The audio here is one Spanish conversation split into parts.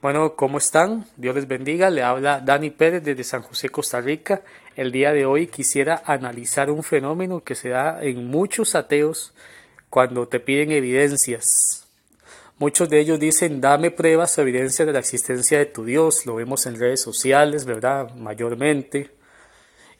Bueno, ¿cómo están? Dios les bendiga. Le habla Dani Pérez desde San José, Costa Rica. El día de hoy quisiera analizar un fenómeno que se da en muchos ateos cuando te piden evidencias. Muchos de ellos dicen, dame pruebas o evidencias de la existencia de tu Dios. Lo vemos en redes sociales, ¿verdad? Mayormente.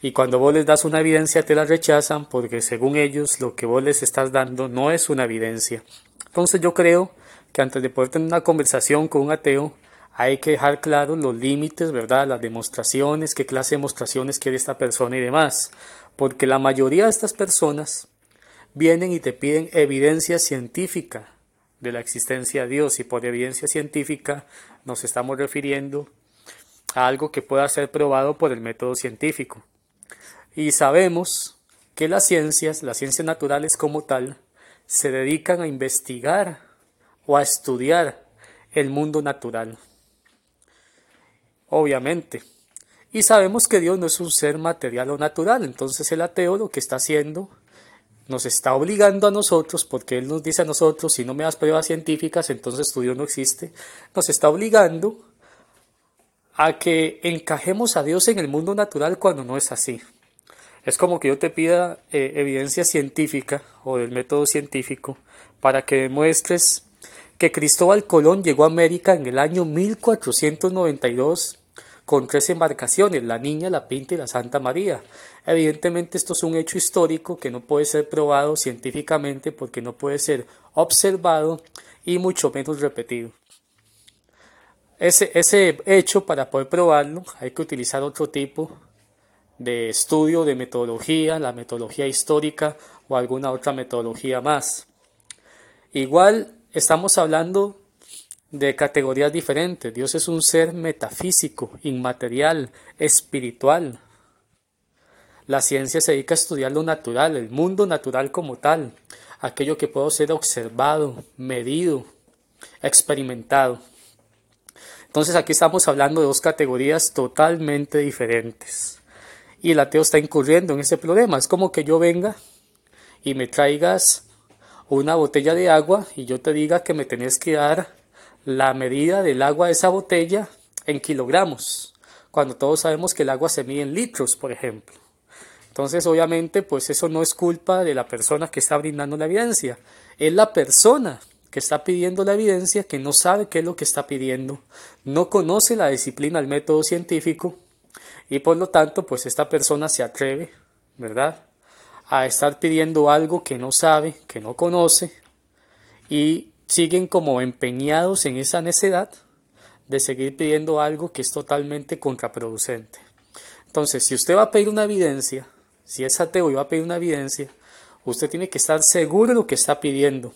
Y cuando vos les das una evidencia te la rechazan porque según ellos lo que vos les estás dando no es una evidencia. Entonces yo creo que antes de poder tener una conversación con un ateo, hay que dejar claros los límites, ¿verdad? Las demostraciones, qué clase de demostraciones quiere esta persona y demás. Porque la mayoría de estas personas vienen y te piden evidencia científica de la existencia de Dios. Y por evidencia científica nos estamos refiriendo a algo que pueda ser probado por el método científico. Y sabemos que las ciencias, las ciencias naturales como tal, se dedican a investigar o a estudiar el mundo natural obviamente. Y sabemos que Dios no es un ser material o natural, entonces el ateo lo que está haciendo nos está obligando a nosotros, porque Él nos dice a nosotros, si no me das pruebas científicas, entonces tu Dios no existe, nos está obligando a que encajemos a Dios en el mundo natural cuando no es así. Es como que yo te pida eh, evidencia científica o del método científico para que demuestres que Cristóbal Colón llegó a América en el año 1492 con tres embarcaciones, la Niña, la Pinta y la Santa María. Evidentemente esto es un hecho histórico que no puede ser probado científicamente porque no puede ser observado y mucho menos repetido. Ese, ese hecho, para poder probarlo, hay que utilizar otro tipo de estudio, de metodología, la metodología histórica o alguna otra metodología más. Igual estamos hablando de categorías diferentes. Dios es un ser metafísico, inmaterial, espiritual. La ciencia se dedica a estudiar lo natural, el mundo natural como tal, aquello que puede ser observado, medido, experimentado. Entonces aquí estamos hablando de dos categorías totalmente diferentes. Y el ateo está incurriendo en ese problema. Es como que yo venga y me traigas una botella de agua y yo te diga que me tenés que dar la medida del agua de esa botella en kilogramos, cuando todos sabemos que el agua se mide en litros, por ejemplo. Entonces, obviamente, pues eso no es culpa de la persona que está brindando la evidencia, es la persona que está pidiendo la evidencia que no sabe qué es lo que está pidiendo, no conoce la disciplina, el método científico y por lo tanto, pues esta persona se atreve, ¿verdad? a estar pidiendo algo que no sabe, que no conoce, y siguen como empeñados en esa necedad de seguir pidiendo algo que es totalmente contraproducente. Entonces, si usted va a pedir una evidencia, si es ateo y va a pedir una evidencia, usted tiene que estar seguro de lo que está pidiendo.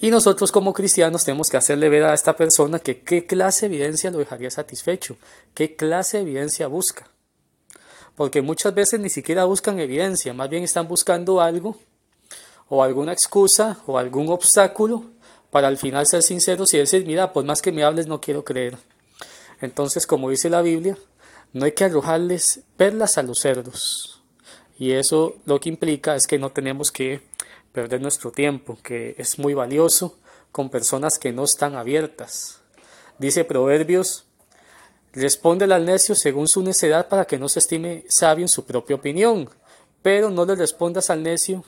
Y nosotros como cristianos tenemos que hacerle ver a esta persona que qué clase de evidencia lo dejaría satisfecho, qué clase de evidencia busca porque muchas veces ni siquiera buscan evidencia, más bien están buscando algo o alguna excusa o algún obstáculo para al final ser sinceros y decir, mira, pues más que me hables no quiero creer. Entonces, como dice la Biblia, no hay que arrojarles perlas a los cerdos. Y eso lo que implica es que no tenemos que perder nuestro tiempo, que es muy valioso con personas que no están abiertas. Dice Proverbios Respóndele al necio según su necedad para que no se estime sabio en su propia opinión, pero no le respondas al necio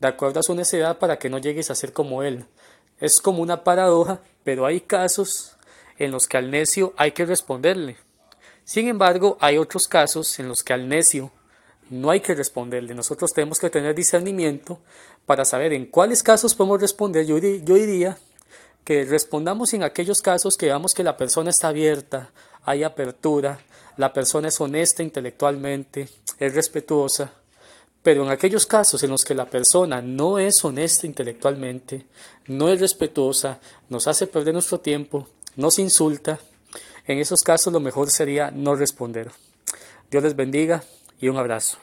de acuerdo a su necedad para que no llegues a ser como él. Es como una paradoja, pero hay casos en los que al necio hay que responderle. Sin embargo, hay otros casos en los que al necio no hay que responderle. Nosotros tenemos que tener discernimiento para saber en cuáles casos podemos responder. Yo, diría que respondamos en aquellos casos que veamos que la persona está abierta, hay apertura, la persona es honesta intelectualmente, es respetuosa, pero en aquellos casos en los que la persona no es honesta intelectualmente, no es respetuosa, nos hace perder nuestro tiempo, nos insulta, en esos casos lo mejor sería no responder. Dios les bendiga y un abrazo.